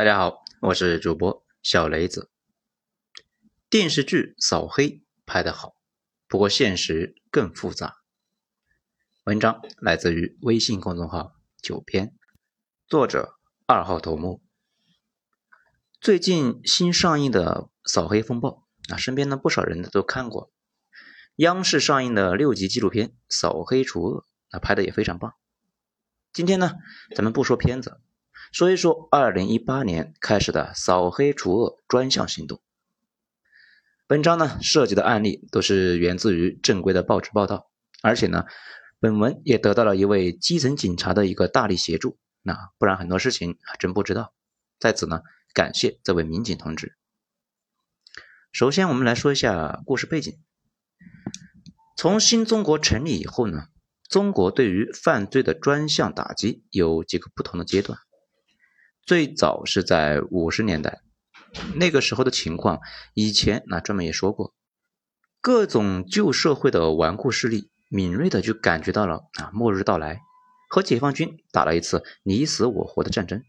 大家好，我是主播小雷子。电视剧扫黑拍得好，不过现实更复杂。文章来自于微信公众号九篇，作者二号头目。最近新上映的《扫黑风暴》啊，身边的不少人都看过。央视上映的六集纪录片《扫黑除恶》，那拍的也非常棒。今天呢，咱们不说片子。说一说二零一八年开始的扫黑除恶专项行动。本章呢涉及的案例都是源自于正规的报纸报道，而且呢，本文也得到了一位基层警察的一个大力协助，那不然很多事情还真不知道。在此呢，感谢这位民警同志。首先，我们来说一下故事背景。从新中国成立以后呢，中国对于犯罪的专项打击有几个不同的阶段。最早是在五十年代，那个时候的情况，以前那专门也说过，各种旧社会的顽固势力敏锐的就感觉到了啊末日到来，和解放军打了一次你死我活的战争，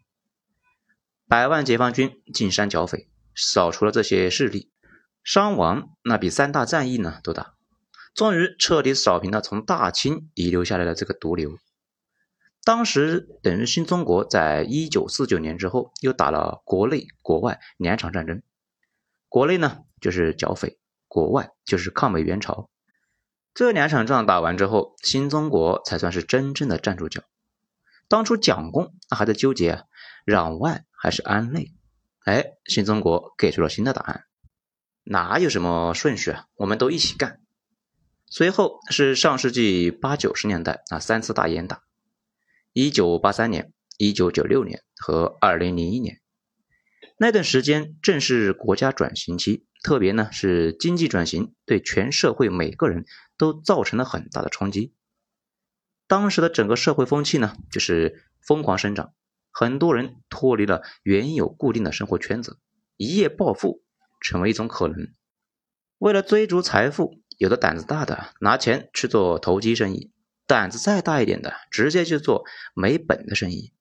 百万解放军进山剿匪，扫除了这些势力，伤亡那比三大战役呢都大，终于彻底扫平了从大清遗留下来的这个毒瘤。当时等于新中国在一九四九年之后又打了国内国外两场战争，国内呢就是剿匪，国外就是抗美援朝。这两场仗打完之后，新中国才算是真正的站住脚。当初蒋公还在纠结攘外还是安内，哎，新中国给出了新的答案，哪有什么顺序啊？我们都一起干。随后是上世纪八九十年代啊，三次大严打。一九八三年、一九九六年和二零零一年那段时间，正是国家转型期，特别呢是经济转型，对全社会每个人都造成了很大的冲击。当时的整个社会风气呢，就是疯狂生长，很多人脱离了原有固定的生活圈子，一夜暴富成为一种可能。为了追逐财富，有的胆子大的拿钱去做投机生意。胆子再大一点的，直接就做没本的生意。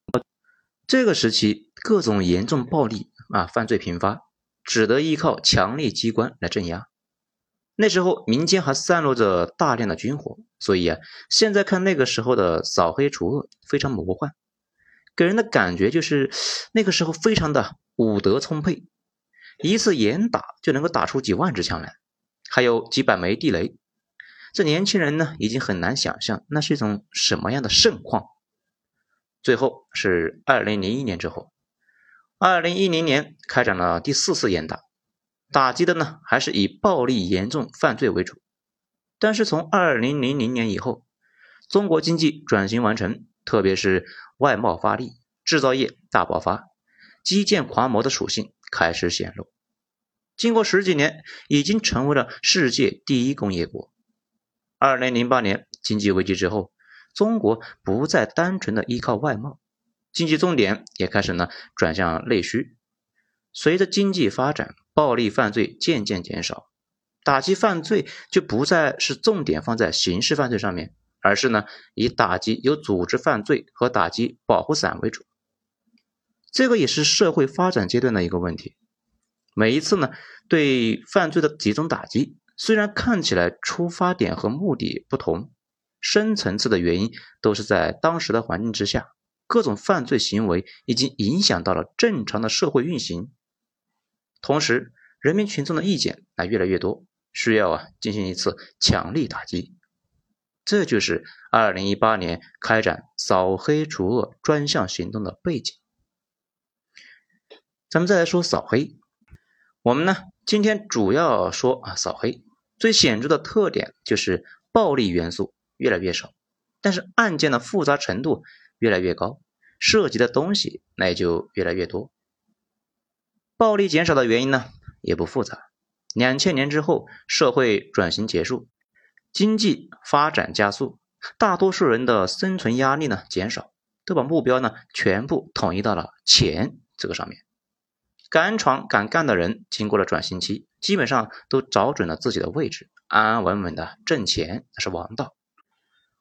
这个时期，各种严重暴力啊，犯罪频发，只得依靠强力机关来镇压。那时候民间还散落着大量的军火，所以啊，现在看那个时候的扫黑除恶非常魔幻，给人的感觉就是那个时候非常的武德充沛，一次严打就能够打出几万支枪来，还有几百枚地雷。这年轻人呢，已经很难想象那是一种什么样的盛况。最后是二零零一年之后，二零一零年开展了第四次严打，打击的呢还是以暴力严重犯罪为主。但是从二零零零年以后，中国经济转型完成，特别是外贸发力，制造业大爆发，基建狂魔的属性开始显露。经过十几年，已经成为了世界第一工业国。二零零八年经济危机之后，中国不再单纯的依靠外贸，经济重点也开始呢转向内需。随着经济发展，暴力犯罪渐渐减少，打击犯罪就不再是重点放在刑事犯罪上面，而是呢以打击有组织犯罪和打击保护伞为主。这个也是社会发展阶段的一个问题。每一次呢对犯罪的集中打击。虽然看起来出发点和目的不同，深层次的原因都是在当时的环境之下，各种犯罪行为已经影响到了正常的社会运行。同时，人民群众的意见啊越来越多，需要啊进行一次强力打击。这就是二零一八年开展扫黑除恶专项行动的背景。咱们再来说扫黑，我们呢今天主要说啊扫黑。最显著的特点就是暴力元素越来越少，但是案件的复杂程度越来越高，涉及的东西那也就越来越多。暴力减少的原因呢也不复杂，两千年之后社会转型结束，经济发展加速，大多数人的生存压力呢减少，都把目标呢全部统一到了钱这个上面。敢闯敢干的人，经过了转型期，基本上都找准了自己的位置，安安稳稳的挣钱那是王道。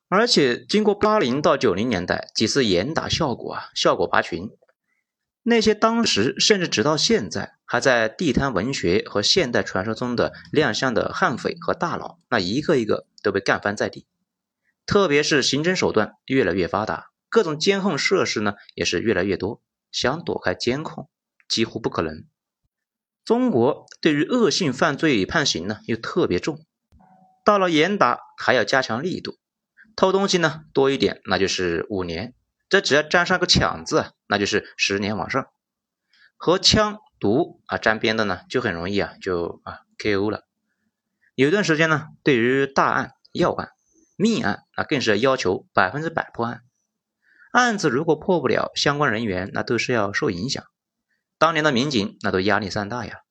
而且经过八零到九零年代几次严打效果啊，效果拔群，那些当时甚至直到现在还在地摊文学和现代传说中的亮相的悍匪和大佬，那一个一个都被干翻在地。特别是刑侦手段越来越发达，各种监控设施呢也是越来越多，想躲开监控几乎不可能。中国对于恶性犯罪判刑呢又特别重，到了严打还要加强力度，偷东西呢多一点那就是五年。这只要沾上个抢字，那就是十年往上。和枪毒啊沾边的呢，就很容易啊就啊 KO 了。有一段时间呢，对于大案要案、命案啊，更是要求百分之百破案。案子如果破不了，相关人员那都是要受影响。当年的民警那都压力山大呀。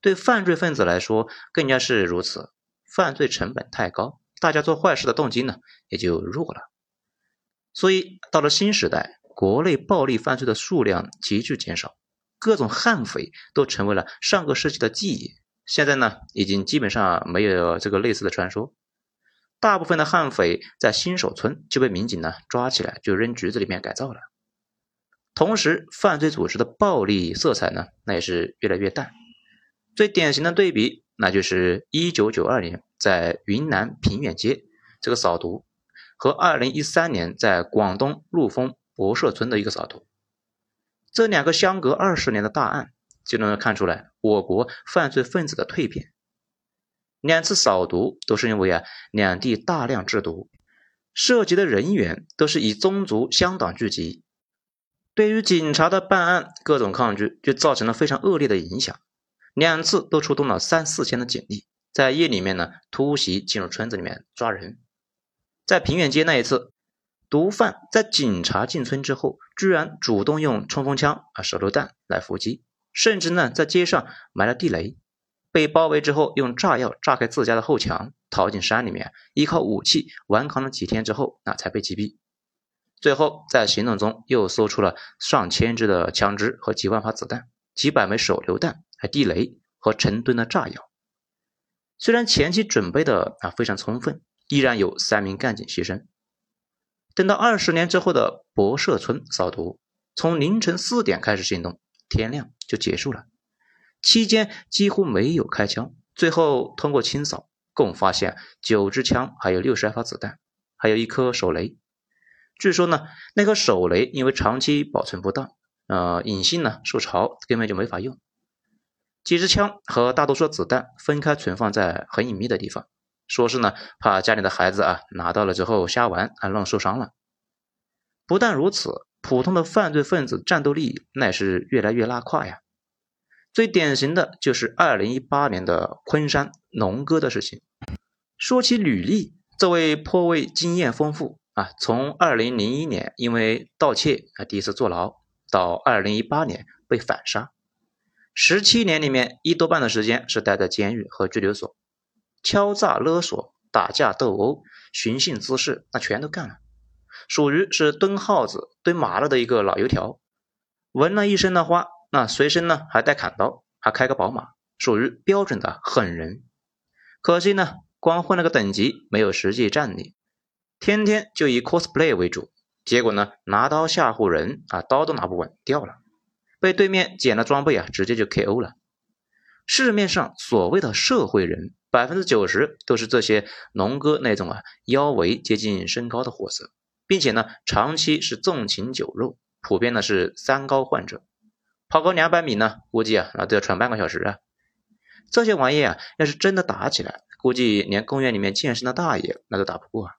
对犯罪分子来说更加是如此，犯罪成本太高，大家做坏事的动机呢也就弱了。所以，到了新时代，国内暴力犯罪的数量急剧减少，各种悍匪都成为了上个世纪的记忆。现在呢，已经基本上没有这个类似的传说。大部分的悍匪在新手村就被民警呢抓起来，就扔局子里面改造了。同时，犯罪组织的暴力色彩呢，那也是越来越淡。最典型的对比，那就是一九九二年在云南平远街这个扫毒。和二零一三年在广东陆丰博社村的一个扫毒，这两个相隔二十年的大案，就能看出来我国犯罪分子的蜕变。两次扫毒都是因为啊两地大量制毒，涉及的人员都是以宗族乡党聚集，对于警察的办案各种抗拒，就造成了非常恶劣的影响。两次都出动了三四千的警力，在夜里面呢突袭进入村子里面抓人。在平远街那一次，毒贩在警察进村之后，居然主动用冲锋枪啊、手榴弹来伏击，甚至呢在街上埋了地雷。被包围之后，用炸药炸开自家的后墙，逃进山里面，依靠武器顽抗了几天之后，那才被击毙。最后在行动中又搜出了上千支的枪支和几万发子弹、几百枚手榴弹、还地雷和成吨的炸药。虽然前期准备的啊非常充分。依然有三名干警牺牲。等到二十年之后的博社村扫毒，从凌晨四点开始行动，天亮就结束了。期间几乎没有开枪。最后通过清扫，共发现九支枪，还有六十二发子弹，还有一颗手雷。据说呢，那颗手雷因为长期保存不当，呃，隐性呢受潮，根本就没法用。几支枪和大多数子弹分开存放在很隐秘的地方。说是呢，怕家里的孩子啊拿到了之后瞎玩啊，弄受伤了。不但如此，普通的犯罪分子战斗力那是越来越拉胯呀。最典型的就是二零一八年的昆山龙哥的事情。说起履历，这位颇为经验丰富啊，从二零零一年因为盗窃啊第一次坐牢，到二零一八年被反杀，十七年里面一多半的时间是待在监狱和拘留所。敲诈勒索、打架斗殴、寻衅滋事，那全都干了，属于是蹲耗子、蹲麻了的一个老油条。纹了一身的花，那随身呢还带砍刀，还开个宝马，属于标准的狠人。可惜呢，光混了个等级，没有实际战力，天天就以 cosplay 为主。结果呢，拿刀吓唬人啊，刀都拿不稳，掉了，被对面捡了装备啊，直接就 KO 了。市面上所谓的社会人。百分之九十都是这些龙哥那种啊腰围接近身高的货色，并且呢长期是纵情酒肉，普遍呢是三高患者，跑个两百米呢估计啊那都要喘半个小时啊。这些玩意啊要是真的打起来，估计连公园里面健身的大爷那都打不过啊。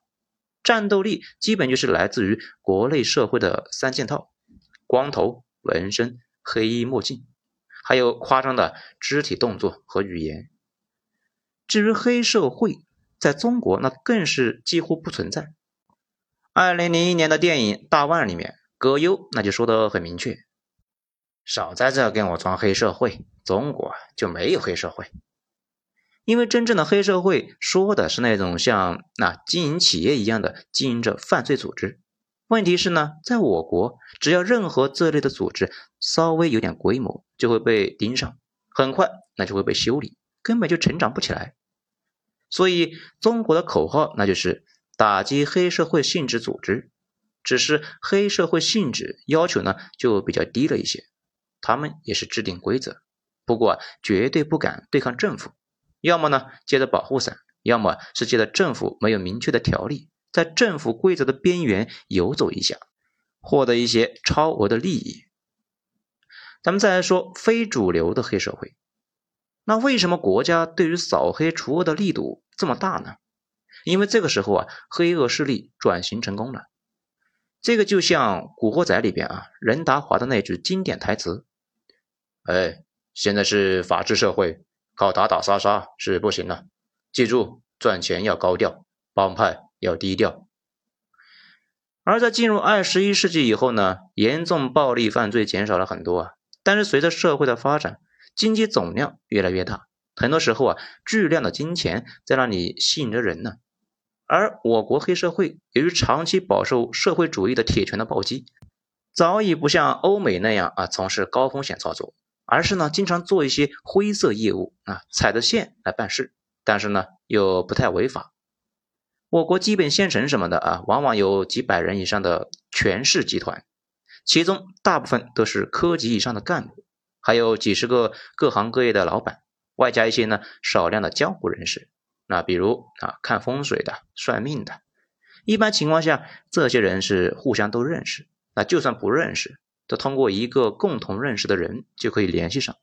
战斗力基本就是来自于国内社会的三件套：光头、纹身、黑衣墨镜，还有夸张的肢体动作和语言。至于黑社会，在中国那更是几乎不存在。二零零一年的电影《大腕》里面，葛优那就说的很明确：“少在这跟我装黑社会，中国就没有黑社会。因为真正的黑社会说的是那种像那经营企业一样的经营着犯罪组织。问题是呢，在我国，只要任何这类的组织稍微有点规模，就会被盯上，很快那就会被修理，根本就成长不起来。”所以，中国的口号那就是打击黑社会性质组织，只是黑社会性质要求呢就比较低了一些，他们也是制定规则，不过绝对不敢对抗政府，要么呢借着保护伞，要么是借着政府没有明确的条例，在政府规则的边缘游走一下，获得一些超额的利益。咱们再来说非主流的黑社会，那为什么国家对于扫黑除恶的力度这么大呢？因为这个时候啊，黑恶势力转型成功了。这个就像《古惑仔》里边啊，任达华的那句经典台词：“哎，现在是法治社会，靠打打杀杀是不行了。记住，赚钱要高调，帮派要低调。”而在进入二十一世纪以后呢，严重暴力犯罪减少了很多啊，但是随着社会的发展，经济总量越来越大，很多时候啊，巨量的金钱在那里吸引着人呢。而我国黑社会由于长期饱受社会主义的铁拳的暴击，早已不像欧美那样啊从事高风险操作，而是呢经常做一些灰色业务啊，踩着线来办事，但是呢又不太违法。我国基本县城什么的啊，往往有几百人以上的权势集团，其中大部分都是科级以上的干部，还有几十个各行各业的老板，外加一些呢少量的江湖人士。那比如啊，看风水的、算命的，一般情况下，这些人是互相都认识。那就算不认识，都通过一个共同认识的人就可以联系上。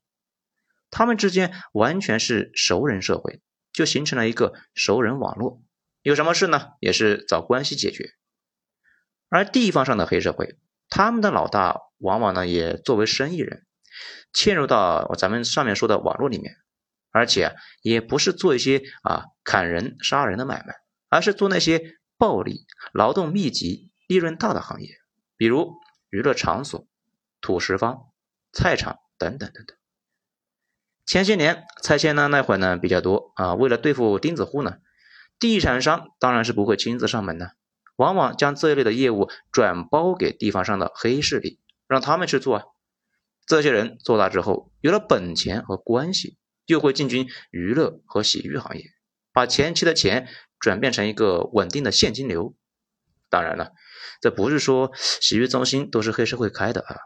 他们之间完全是熟人社会，就形成了一个熟人网络。有什么事呢，也是找关系解决。而地方上的黑社会，他们的老大往往呢也作为生意人，嵌入到咱们上面说的网络里面。而且也不是做一些啊砍人杀人的买卖，而是做那些暴利、劳动密集、利润大的行业，比如娱乐场所、土石方、菜场等等等等。前些年拆迁呢那会呢比较多啊，为了对付钉子户呢，地产商当然是不会亲自上门的，往往将这一类的业务转包给地方上的黑势力，让他们去做啊。这些人做大之后，有了本钱和关系。又会进军娱乐和洗浴行业，把前期的钱转变成一个稳定的现金流。当然了，这不是说洗浴中心都是黑社会开的啊，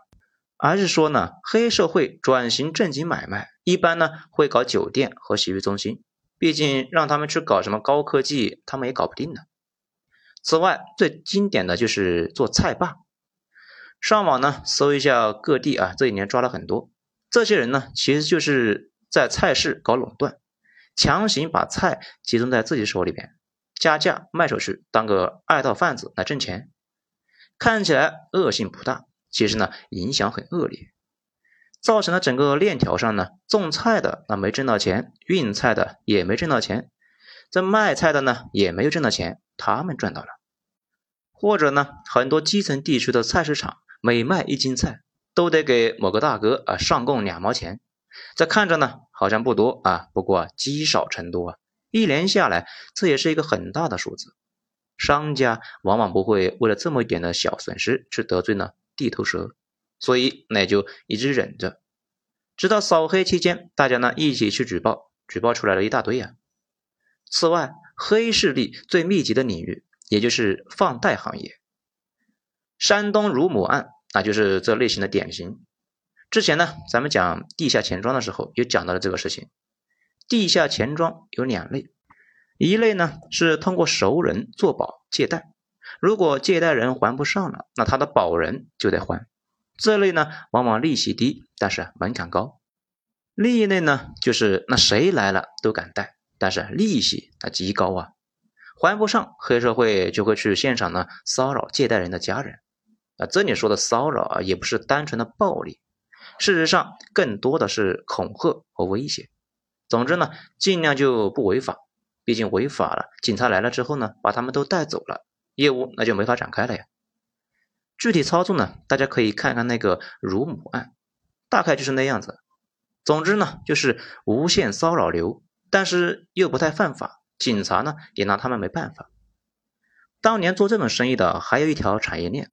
而是说呢，黑社会转型正经买卖，一般呢会搞酒店和洗浴中心。毕竟让他们去搞什么高科技，他们也搞不定的。此外，最经典的就是做菜霸。上网呢搜一下各地啊，这一年抓了很多这些人呢，其实就是。在菜市搞垄断，强行把菜集中在自己手里边，加价卖出去，当个二道贩子来挣钱。看起来恶性不大，其实呢影响很恶劣，造成了整个链条上呢，种菜的那没挣到钱，运菜的也没挣到钱，这卖菜的呢也没有挣到钱，他们赚到了。或者呢，很多基层地区的菜市场，每卖一斤菜，都得给某个大哥啊上供两毛钱。这看着呢，好像不多啊，不过积少成多啊，一年下来，这也是一个很大的数字。商家往往不会为了这么一点的小损失去得罪呢地头蛇，所以那就一直忍着，直到扫黑期间，大家呢一起去举报，举报出来了一大堆啊。此外，黑势力最密集的领域，也就是放贷行业，山东乳母案，那就是这类型的典型。之前呢，咱们讲地下钱庄的时候，也讲到了这个事情。地下钱庄有两类，一类呢是通过熟人做保借贷，如果借贷人还不上了，那他的保人就得还。这类呢往往利息低，但是门槛高。另一类呢就是那谁来了都敢贷，但是利息那极高啊，还不上，黑社会就会去现场呢骚扰借贷人的家人。啊，这里说的骚扰啊，也不是单纯的暴力。事实上，更多的是恐吓和威胁。总之呢，尽量就不违法。毕竟违法了，警察来了之后呢，把他们都带走了，业务那就没法展开了呀。具体操作呢，大家可以看看那个乳母案，大概就是那样子。总之呢，就是无限骚扰流，但是又不太犯法，警察呢也拿他们没办法。当年做这种生意的还有一条产业链，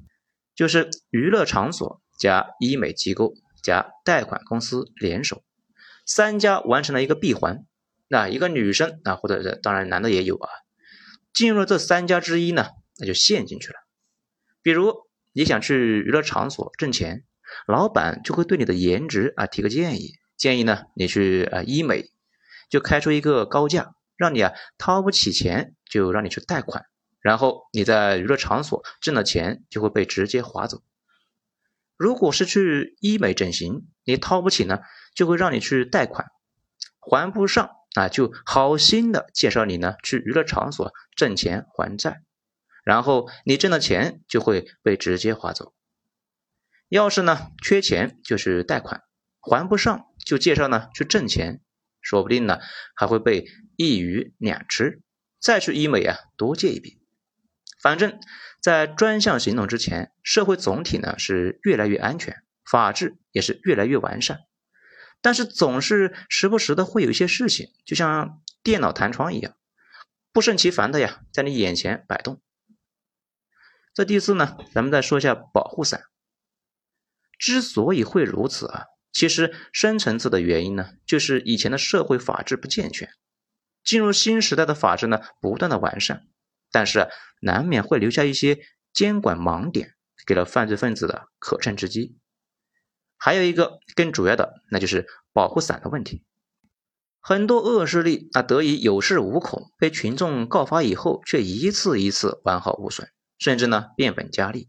就是娱乐场所加医美机构。加贷款公司联手，三家完成了一个闭环。那一个女生啊，或者是当然男的也有啊，进入这三家之一呢，那就陷进去了。比如你想去娱乐场所挣钱，老板就会对你的颜值啊提个建议，建议呢你去啊医美，就开出一个高价，让你啊掏不起钱，就让你去贷款，然后你在娱乐场所挣的钱就会被直接划走。如果是去医美整形，你掏不起呢，就会让你去贷款，还不上啊，就好心的介绍你呢去娱乐场所挣钱还债。然后你挣的钱就会被直接划走。要是呢缺钱就是贷款，还不上就介绍呢去挣钱，说不定呢还会被一鱼两吃，再去医美啊多借一笔。反正，在专项行动之前，社会总体呢是越来越安全，法治也是越来越完善。但是总是时不时的会有一些事情，就像电脑弹窗一样，不胜其烦的呀，在你眼前摆动。这第四呢，咱们再说一下保护伞。之所以会如此啊，其实深层次的原因呢，就是以前的社会法治不健全，进入新时代的法治呢，不断的完善，但是难免会留下一些监管盲点，给了犯罪分子的可乘之机。还有一个更主要的，那就是保护伞的问题。很多恶势力啊，得以有恃无恐，被群众告发以后，却一次一次完好无损。甚至呢变本加厉，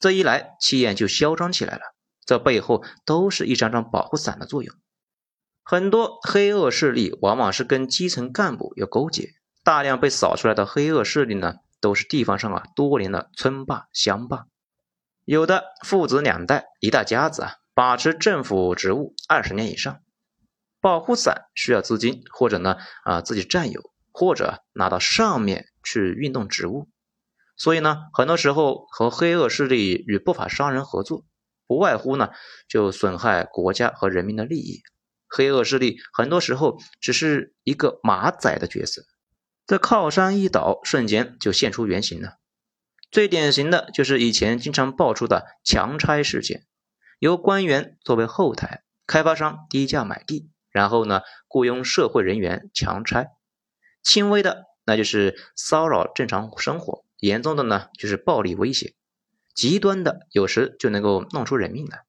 这一来气焰就嚣张起来了。这背后都是一张张保护伞的作用。很多黑恶势力往往是跟基层干部有勾结，大量被扫出来的黑恶势力呢，都是地方上啊多年的村霸乡霸，有的父子两代一大家子啊把持政府职务二十年以上。保护伞需要资金，或者呢啊自己占有，或者拿到上面去运动职务。所以呢，很多时候和黑恶势力与不法商人合作，不外乎呢就损害国家和人民的利益。黑恶势力很多时候只是一个马仔的角色，这靠山一倒，瞬间就现出原形了。最典型的就是以前经常爆出的强拆事件，由官员作为后台，开发商低价买地，然后呢雇佣社会人员强拆。轻微的那就是骚扰正常生活。严重的呢，就是暴力威胁；极端的，有时就能够弄出人命来。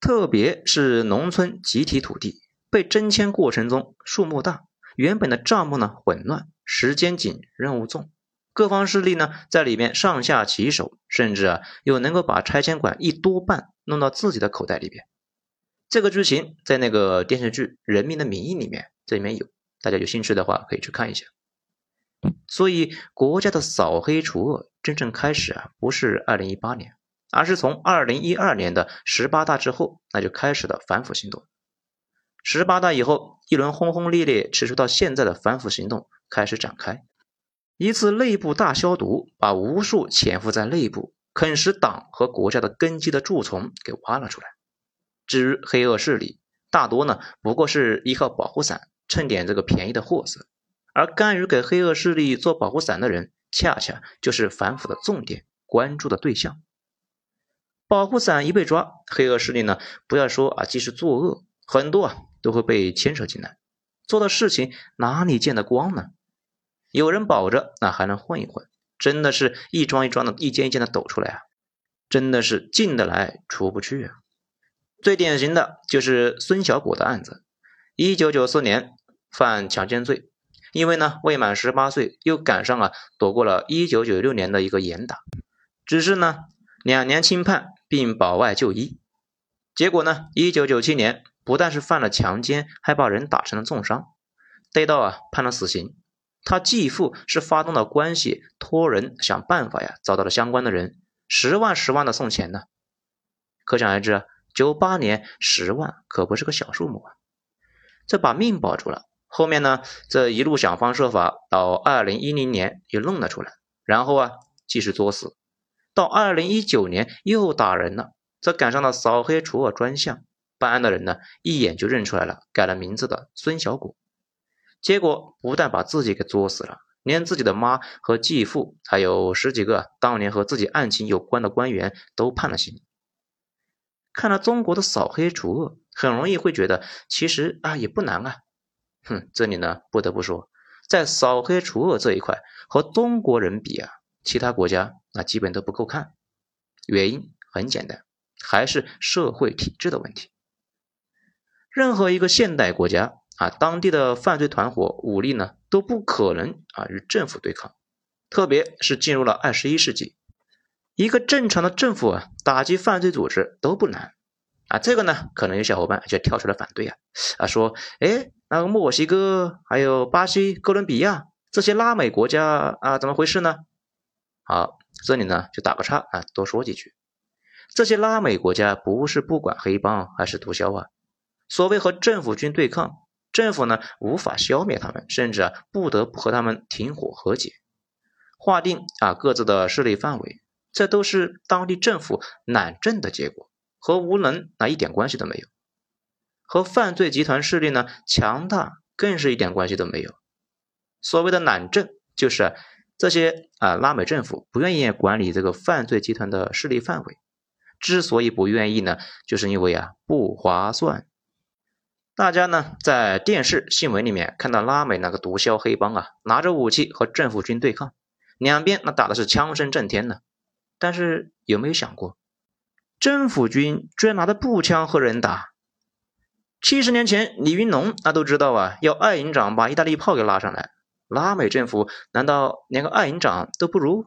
特别是农村集体土地被征迁过程中，数目大，原本的账目呢混乱，时间紧，任务重，各方势力呢在里面上下其手，甚至啊又能够把拆迁款一多半弄到自己的口袋里边。这个剧情在那个电视剧《人民的名义》里面，这里面有，大家有兴趣的话可以去看一下。所以，国家的扫黑除恶真正开始啊，不是二零一八年，而是从二零一二年的十八大之后，那就开始的反腐行动。十八大以后，一轮轰轰烈烈、持续到现在的反腐行动开始展开，一次内部大消毒，把无数潜伏在内部、啃食党和国家的根基的蛀虫给挖了出来。至于黑恶势力，大多呢不过是依靠保护伞蹭点这个便宜的货色。而甘于给黑恶势力做保护伞的人，恰恰就是反腐的重点关注的对象。保护伞一被抓，黑恶势力呢，不要说啊，即使作恶，很多啊都会被牵扯进来，做的事情哪里见得光呢？有人保着，那还能混一混，真的是一桩一桩的，一件一件的抖出来啊，真的是进得来出不去啊。最典型的就是孙小果的案子，一九九四年犯强奸罪。因为呢未满十八岁，又赶上了躲过了一九九六年的一个严打，只是呢两年轻判并保外就医，结果呢一九九七年不但是犯了强奸，还把人打成了重伤，逮到啊判了死刑。他继父是发动了关系，托人想办法呀，找到了相关的人，十万十万的送钱呢。可想而知啊，九八年十万可不是个小数目啊，这把命保住了。后面呢，这一路想方设法，到二零一零年又弄了出来，然后啊继续作死，到二零一九年又打人了，这赶上了扫黑除恶专项，办案的人呢一眼就认出来了，改了名字的孙小果，结果不但把自己给作死了，连自己的妈和继父，还有十几个当年和自己案情有关的官员都判了刑。看了中国的扫黑除恶，很容易会觉得其实啊也不难啊。哼，这里呢不得不说，在扫黑除恶这一块和中国人比啊，其他国家那基本都不够看。原因很简单，还是社会体制的问题。任何一个现代国家啊，当地的犯罪团伙武力呢都不可能啊与政府对抗，特别是进入了二十一世纪，一个正常的政府啊打击犯罪组织都不难啊。这个呢，可能有小伙伴就跳出来反对啊啊说，哎，那个墨西哥、还有巴西、哥伦比亚这些拉美国家啊，怎么回事呢？好，这里呢就打个叉啊，多说几句，这些拉美国家不是不管黑帮还是毒枭啊。所谓和政府军对抗，政府呢无法消灭他们，甚至啊不得不和他们停火和解，划定啊各自的势力范围，这都是当地政府懒政的结果，和无能那一点关系都没有。和犯罪集团势力呢强大更是一点关系都没有。所谓的懒政，就是这些啊拉美政府不愿意管理这个犯罪集团的势力范围，之所以不愿意呢，就是因为啊不划算。大家呢在电视新闻里面看到拉美那个毒枭黑帮啊，拿着武器和政府军对抗，两边那打的是枪声震天呢。但是有没有想过，政府军居然拿着步枪和人打？七十年前李云龙那都知道啊，要二营长把意大利炮给拉上来，拉美政府难道连个二营长都不如？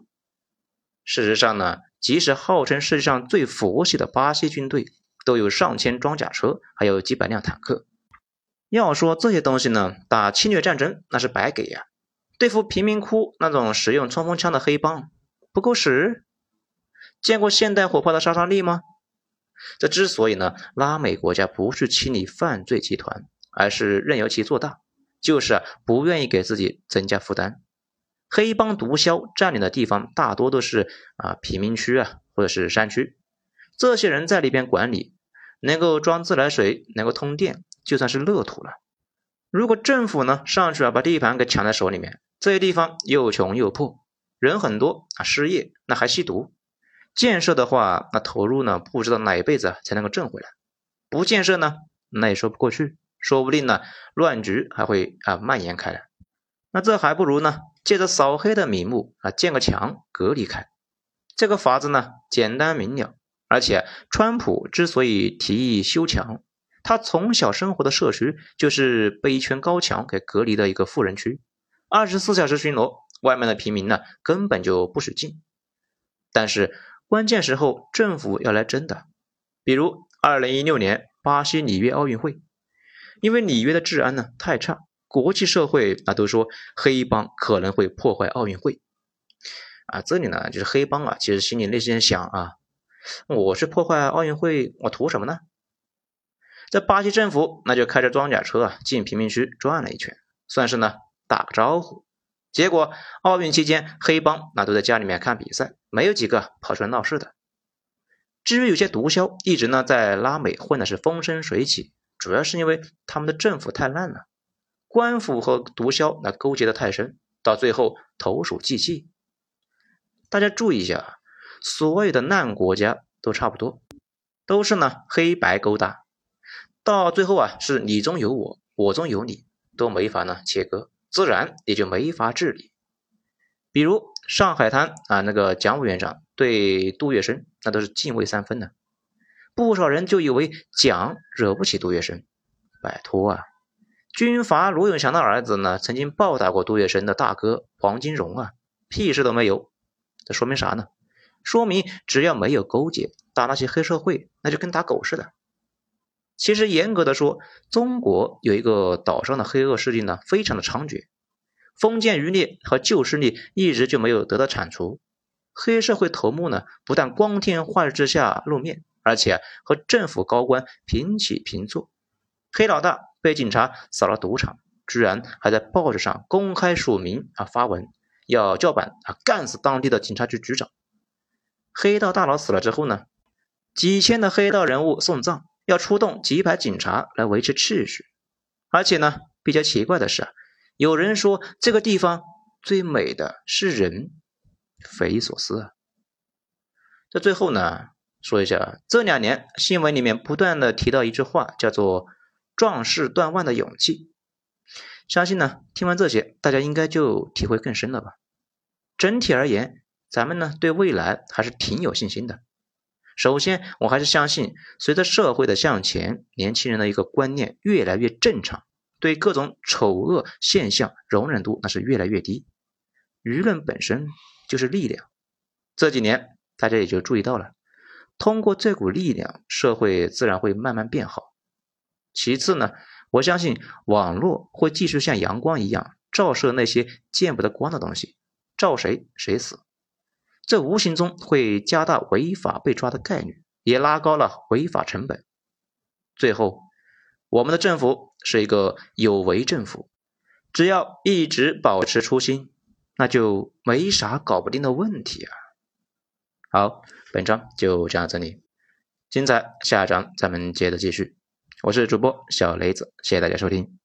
事实上呢，即使号称世界上最佛系的巴西军队，都有上千装甲车，还有几百辆坦克。要说这些东西呢，打侵略战争那是白给呀。对付贫民窟那种使用冲锋枪的黑帮不够使？见过现代火炮的杀伤力吗？这之所以呢，拉美国家不去清理犯罪集团，而是任由其做大，就是啊不愿意给自己增加负担。黑帮毒枭占领的地方大多都是啊贫民区啊，或者是山区，这些人在里边管理，能够装自来水，能够通电。就算是乐土了。如果政府呢上去啊，把地盘给抢在手里面，这些地方又穷又破，人很多啊，失业，那还吸毒。建设的话，那投入呢，不知道哪一辈子才能够挣回来。不建设呢，那也说不过去，说不定呢，乱局还会啊蔓延开来。那这还不如呢，借着扫黑的名目啊，建个墙隔离开。这个法子呢，简单明了。而且，川普之所以提议修墙，他从小生活的社区就是被一圈高墙给隔离的一个富人区，二十四小时巡逻，外面的平民呢根本就不许进。但是关键时候政府要来真的，比如二零一六年巴西里约奥运会，因为里约的治安呢太差，国际社会啊都说黑帮可能会破坏奥运会。啊，这里呢就是黑帮啊，其实心里内心想啊，我是破坏奥运会，我图什么呢？这巴西政府那就开着装甲车啊进贫民区转了一圈，算是呢打个招呼。结果奥运期间黑帮那都在家里面看比赛，没有几个跑出来闹事的。至于有些毒枭一直呢在拉美混的是风生水起，主要是因为他们的政府太烂了，官府和毒枭那勾结的太深，到最后投鼠忌器。大家注意一下，所有的烂国家都差不多，都是呢黑白勾搭。到最后啊，是你中有我，我中有你，都没法呢切割，自然也就没法治理。比如上海滩啊，那个蒋委员长对杜月笙那都是敬畏三分的，不少人就以为蒋惹不起杜月笙。拜托啊，军阀罗永祥的儿子呢，曾经暴打过杜月笙的大哥黄金荣啊，屁事都没有。这说明啥呢？说明只要没有勾结，打那些黑社会，那就跟打狗似的。其实严格的说，中国有一个岛上的黑恶势力呢，非常的猖獗，封建余孽和旧势力一直就没有得到铲除。黑社会头目呢，不但光天化日之下露面，而且和政府高官平起平坐。黑老大被警察扫了赌场，居然还在报纸上公开署名啊发文，要叫板啊干死当地的警察局局长。黑道大佬死了之后呢，几千的黑道人物送葬。要出动几百警察来维持秩序，而且呢，比较奇怪的是，有人说这个地方最美的是人，匪夷所思啊。在最后呢，说一下这两年新闻里面不断的提到一句话，叫做“壮士断腕的勇气”。相信呢，听完这些，大家应该就体会更深了吧。整体而言，咱们呢对未来还是挺有信心的。首先，我还是相信，随着社会的向前，年轻人的一个观念越来越正常，对各种丑恶现象容忍度那是越来越低。舆论本身就是力量，这几年大家也就注意到了，通过这股力量，社会自然会慢慢变好。其次呢，我相信网络会继续像阳光一样照射那些见不得光的东西，照谁谁死。这无形中会加大违法被抓的概率，也拉高了违法成本。最后，我们的政府是一个有为政府，只要一直保持初心，那就没啥搞不定的问题啊。好，本章就讲到这里，精彩下章咱们接着继续。我是主播小雷子，谢谢大家收听。